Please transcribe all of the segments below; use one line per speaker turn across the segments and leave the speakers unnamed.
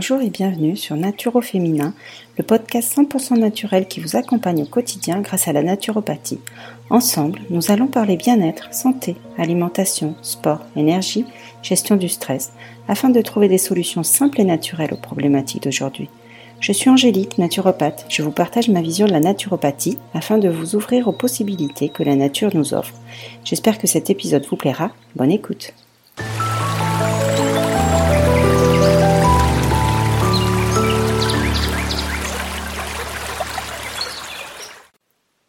Bonjour et bienvenue sur Naturo Féminin, le podcast 100% naturel qui vous accompagne au quotidien grâce à la naturopathie. Ensemble, nous allons parler bien-être, santé, alimentation, sport, énergie, gestion du stress, afin de trouver des solutions simples et naturelles aux problématiques d'aujourd'hui. Je suis Angélique, naturopathe. Je vous partage ma vision de la naturopathie afin de vous ouvrir aux possibilités que la nature nous offre. J'espère que cet épisode vous plaira. Bonne écoute.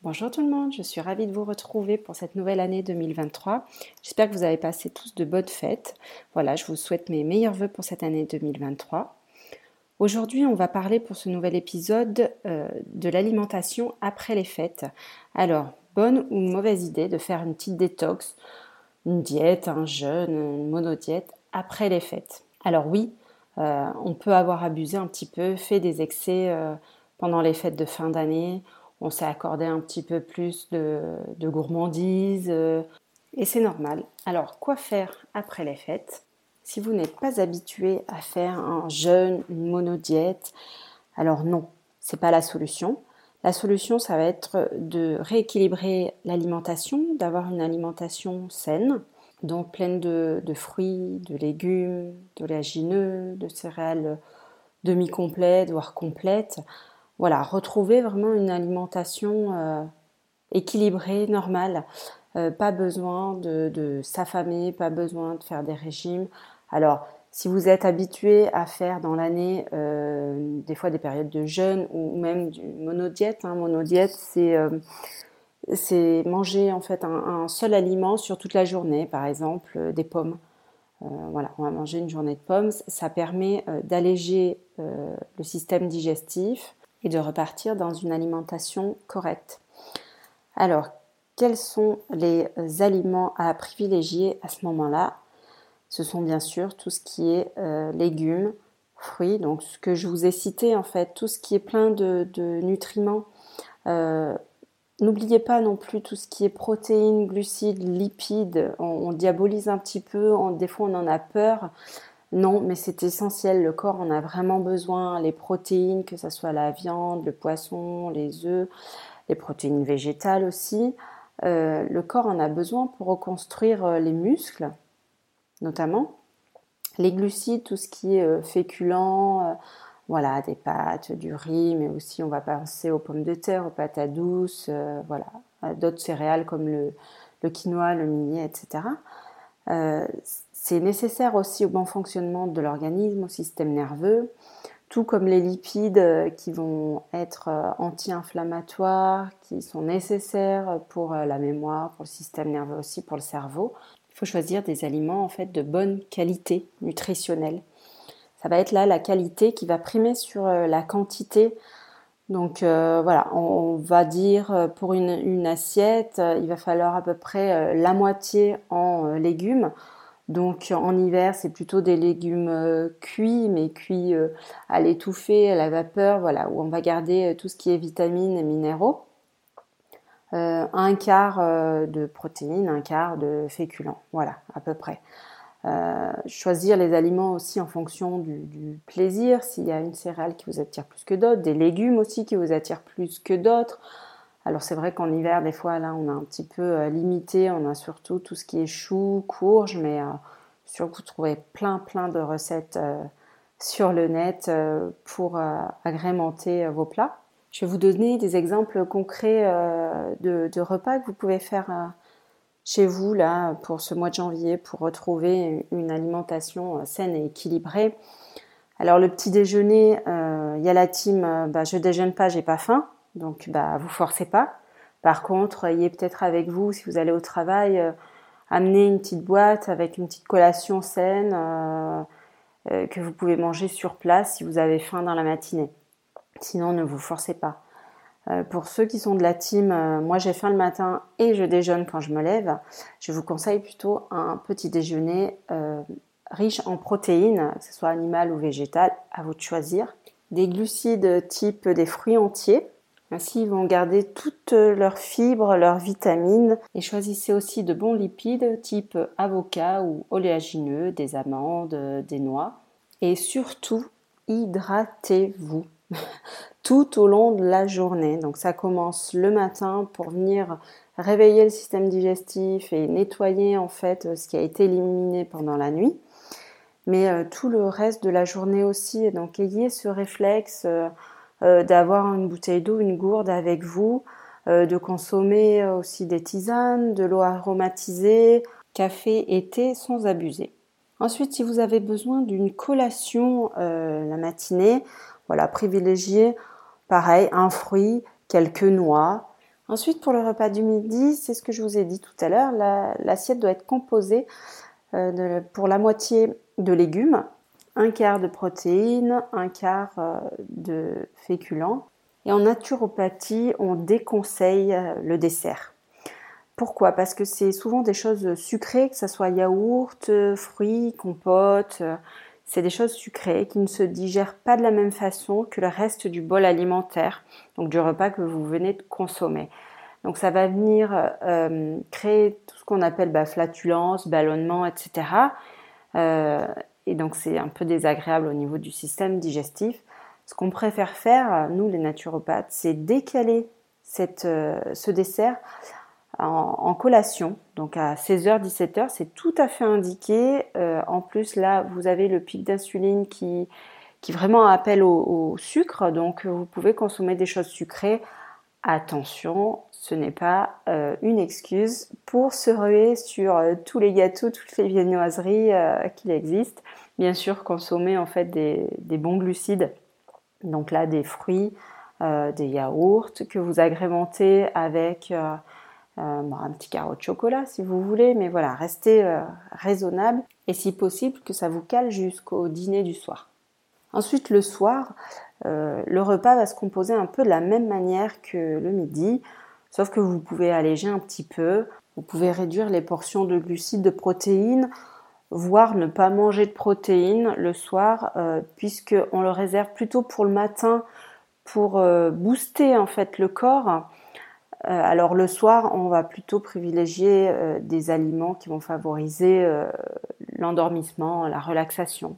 Bonjour tout le monde, je suis ravie de vous retrouver pour cette nouvelle année 2023. J'espère que vous avez passé tous de bonnes fêtes. Voilà, je vous souhaite mes meilleurs voeux pour cette année 2023. Aujourd'hui, on va parler pour ce nouvel épisode euh, de l'alimentation après les fêtes. Alors, bonne ou mauvaise idée de faire une petite détox, une diète, un jeûne, une monodiète après les fêtes? Alors oui, euh, on peut avoir abusé un petit peu, fait des excès euh, pendant les fêtes de fin d'année. On s'est accordé un petit peu plus de, gourmandise et c'est normal. Alors, quoi faire après les fêtes? Si vous n'êtes pas habitué à faire un jeûne, une monodiète, alors non, c'est pas la solution. La solution, ça va être de rééquilibrer l'alimentation, d'avoir une alimentation saine, donc pleine de, fruits, de légumes, d'oléagineux, de céréales demi-complètes, voire complètes. Voilà, retrouver vraiment une alimentation euh, équilibrée, normale. Euh, pas besoin de, s'affamer, pas besoin de faire des régimes. Alors, si vous êtes habitué à faire dans l'année euh, des fois des périodes de jeûne ou même du monodiète, hein, monodiète c'est manger en fait un, seul aliment sur toute la journée, par exemple des pommes. voilà, on va manger une journée de pommes. Ça permet d'alléger le système digestif et de repartir dans une alimentation correcte. Alors, quels sont les aliments à privilégier à ce moment-là? Ce sont bien sûr tout ce qui est euh, légumes, fruits, donc ce que je vous ai cité en fait, tout ce qui est plein de, nutriments. Euh, n'oubliez pas non plus tout ce qui est protéines, glucides, lipides. On, diabolise un petit peu, des fois on en a peur. Non, mais c'est essentiel. Le corps en a vraiment besoin. Les protéines, que ce soit la viande, le poisson, les œufs, les protéines végétales aussi. Euh, le corps en a besoin pour reconstruire euh, les muscles, notamment. Les glucides, tout ce qui est euh, féculent, voilà, des pâtes, du riz, mais aussi on va penser aux pommes de terre, aux patates douces, voilà, d'autres céréales comme le, quinoa, le millet, etc. c'est nécessaire aussi au bon fonctionnement de l'organisme, au système nerveux tout comme les lipides euh, qui vont être euh, anti-inflammatoires, qui sont nécessaires pour euh, la mémoire, pour le système nerveux aussi, pour le cerveau. Il faut choisir des aliments en fait de bonne qualité nutritionnelle. Ça va être là la qualité qui va primer sur la quantité. Donc voilà, on, va dire pour une, assiette, il va falloir à peu près la moitié en légumes donc en hiver, c'est plutôt des légumes euh, cuits, mais cuits euh, à l'étouffée, à la vapeur, voilà, où on va garder euh, tout ce qui est vitamines et minéraux. un quart de protéines, un quart de féculents, voilà, à peu près. choisir les aliments aussi en fonction du, plaisir, s'il y a une céréale qui vous attire plus que d'autres, des légumes aussi qui vous attirent plus que d'autres. Alors c'est vrai qu'en hiver, des fois, là, on a un petit peu euh, limité. On a surtout tout ce qui est choux, courges, mais euh, sûr que vous trouvez plein, plein de recettes euh, sur le net pour agrémenter vos plats. Je vais vous donner des exemples concrets de, repas que vous pouvez faire chez vous là pour ce mois de janvier pour retrouver une alimentation saine et équilibrée. Alors le petit déjeuner, il y a la team bah, je déjeune pas, j'ai pas faim. Donc, bah, vous forcez pas. Par contre, ayez peut-être avec vous, si vous allez au travail, euh, amenez une petite boîte avec une petite collation saine euh, euh, que vous pouvez manger sur place si vous avez faim dans la matinée. Sinon, ne vous forcez pas. pour ceux qui sont de la team, moi j'ai faim le matin et je déjeune quand je me lève, je vous conseille plutôt un petit déjeuner riche en protéines, que ce soit animal ou végétal, à vous de choisir. Des glucides type des fruits entiers, ainsi, ils vont garder toutes leurs fibres, leurs vitamines et choisissez aussi de bons lipides type avocat ou oléagineux, des amandes, des noix. Et surtout, hydratez-vous tout au long de la journée. Donc ça commence le matin pour venir réveiller le système digestif et nettoyer en fait ce qui a été éliminé pendant la nuit. Mais euh, tout le reste de la journée aussi. Donc ayez ce réflexe euh, d'avoir une bouteille d'eau, une gourde avec vous, de consommer aussi des tisanes, de l'eau aromatisée, café et thé sans abuser. Ensuite, si vous avez besoin d'une collation la matinée, voilà, privilégiez pareil un fruit, quelques noix, Ensuite, pour le repas du midi, c'est ce que je vous ai dit tout à l'heure, l'assiette doit être composée euh, pour la moitié de légumes, un quart de protéines, un quart euh, de féculents. Et en naturopathie, on déconseille euh, le dessert. Pourquoi? Parce que c'est souvent des choses sucrées, que ce soit yaourt, fruits, compote. C'est des choses sucrées qui ne se digèrent pas de la même façon que le reste du bol alimentaire, donc du repas que vous venez de consommer. Donc ça va venir euh, créer tout ce qu'on appelle bah, flatulence, ballonnement, etc. Euh, et donc c'est un peu désagréable au niveau du système digestif. Ce qu'on préfère faire, nous les naturopathes, c'est décaler euh, ce dessert en, collation, donc à 16h, 17h, c'est tout à fait indiqué. Euh, en plus, là, vous avez le pic d'insuline qui vraiment appelle au, sucre, donc vous pouvez consommer des choses sucrées. Attention, ce n'est pas euh, une excuse pour se ruer sur euh, tous les gâteaux, toutes les viennoiseries qu'il existe. Bien sûr, consommer en fait des, bons glucides, donc là des fruits, des yaourts que vous agrémentez avec euh, un petit carreau de chocolat si vous voulez, mais voilà, restez euh, raisonnable et si possible que ça vous cale jusqu'au dîner du soir. Ensuite, le soir, euh, le repas va se composer un peu de la même manière que le midi, sauf que vous pouvez alléger un petit peu, vous pouvez réduire les portions de glucides, de protéines, voire ne pas manger de protéines le soir, puisque puisqu'on le réserve plutôt pour le matin pour booster en fait le corps euh, alors le soir, on va plutôt privilégier euh, des aliments qui vont favoriser euh, l'endormissement, la relaxation.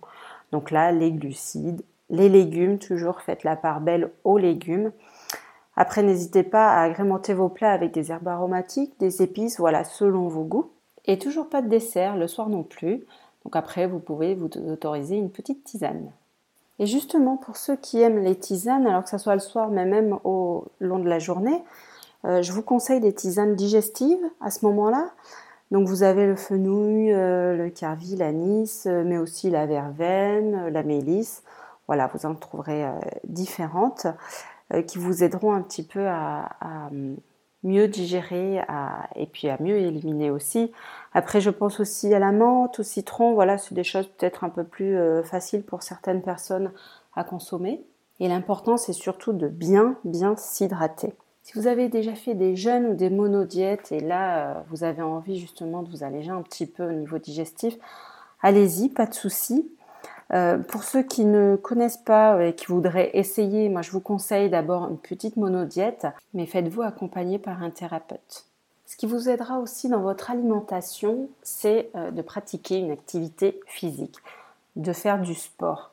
Donc là, les glucides, les légumes, toujours faites la part belle aux légumes. Après, n'hésitez pas à agrémenter vos plats avec des herbes aromatiques, des épices, voilà, selon vos goûts. Et toujours pas de dessert le soir non plus. Donc après, vous pouvez vous autoriser une petite tisane. Et justement, pour ceux qui aiment les tisanes, alors que ce soit le soir, mais même au long de la journée, euh, je vous conseille des tisanes digestives à ce moment-là. Donc vous avez le fenouil, euh, le carvi, l'anis, euh, mais aussi la verveine, la mélisse. Voilà, vous en trouverez différentes qui vous aideront un petit peu à, mieux digérer et puis à mieux éliminer aussi. Après, je pense aussi à la menthe, au citron. Voilà, c'est des choses peut-être un peu plus faciles pour certaines personnes à consommer. Et l'important, c'est surtout de bien, bien s'hydrater. Si vous avez déjà fait des jeûnes ou des monodiètes et là euh, vous avez envie justement de vous alléger un petit peu au niveau digestif, allez-y, pas de souci. Euh, pour ceux qui ne connaissent pas et qui voudraient essayer, moi je vous conseille d'abord une petite monodiète, mais faites-vous accompagner par un thérapeute. Ce qui vous aidera aussi dans votre alimentation, c'est euh, de pratiquer une activité physique, de faire du sport.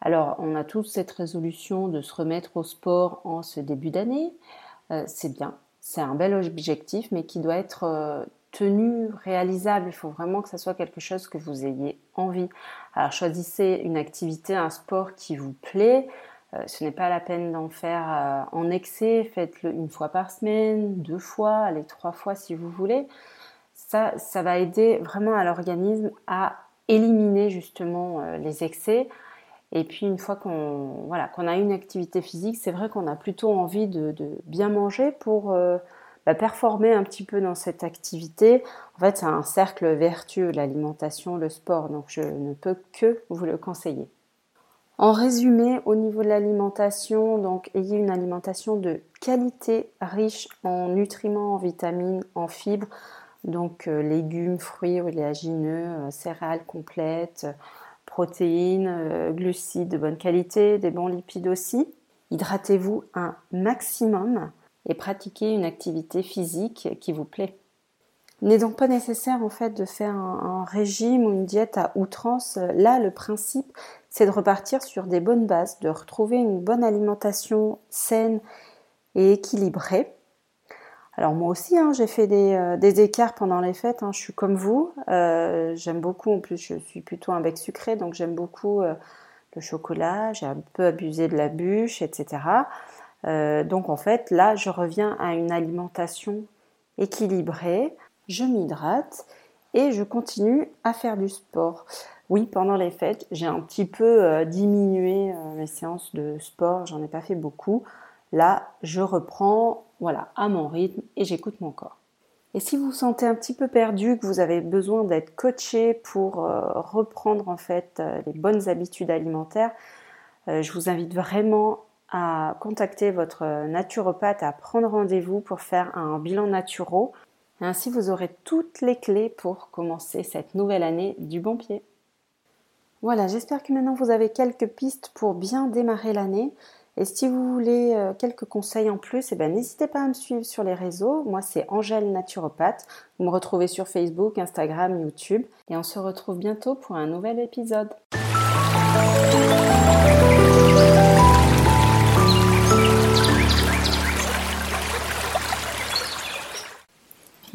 Alors, on a tous cette résolution de se remettre au sport en ce début d'année. Euh, c'est bien. C'est un bel objectif, mais qui doit être euh, tenu, réalisable. Il faut vraiment que ça soit quelque chose que vous ayez envie. Alors choisissez une activité, un sport qui vous plaît. Euh, ce n'est pas la peine d'en faire en excès. Faites-le une fois par semaine, deux fois, allez trois fois si vous voulez. Ça, ça va aider vraiment à l'organisme à éliminer justement les excès, et puis une fois qu'on voilà, a une activité physique, c'est vrai qu'on a plutôt envie de, bien manger pour euh, bah, performer un petit peu dans cette activité. En fait, c'est un cercle vertueux, l'alimentation, le sport, donc je ne peux que vous le conseiller. En résumé, au niveau de l'alimentation, donc ayez une alimentation de qualité, riche en nutriments, en vitamines, en fibres, donc euh, légumes, fruits, oléagineux, euh, céréales complètes, protéines, euh, glucides de bonne qualité, des bons lipides aussi. Hydratez-vous un maximum et pratiquez une activité physique qui vous plaît. Il n'est donc pas nécessaire en fait de faire un, régime ou une diète à outrance. Là, le principe, c'est de repartir sur des bonnes bases, de retrouver une bonne alimentation saine et équilibrée. Alors moi aussi, hein, j'ai fait euh, des, écarts pendant les fêtes. Hein. je suis comme vous. Euh, j'aime beaucoup. En plus, je suis plutôt un bec sucré, donc j'aime beaucoup euh, le chocolat. J'ai un peu abusé de la bûche, etc. donc en fait, là, je reviens à une alimentation équilibrée je m'hydrate et je continue à faire du sport. Oui, pendant les fêtes, j'ai un petit peu euh, diminué euh, mes séances de sport, j'en ai pas fait beaucoup. Là, je reprends voilà, à mon rythme et j'écoute mon corps. Et si vous vous sentez un petit peu perdu, que vous avez besoin d'être coaché pour euh, reprendre en fait les bonnes habitudes alimentaires, je vous invite vraiment à contacter votre naturopathe, à prendre rendez-vous pour faire un bilan naturel ainsi, vous aurez toutes les clés pour commencer cette nouvelle année du bon pied. Voilà, j'espère que maintenant vous avez quelques pistes pour bien démarrer l'année. Et si vous voulez euh, quelques conseils en plus, eh ben, n'hésitez pas à me suivre sur les réseaux. Moi, c'est Angèle Naturopathe. Vous me retrouvez sur Facebook, Instagram, YouTube. Et on se retrouve bientôt pour un nouvel épisode.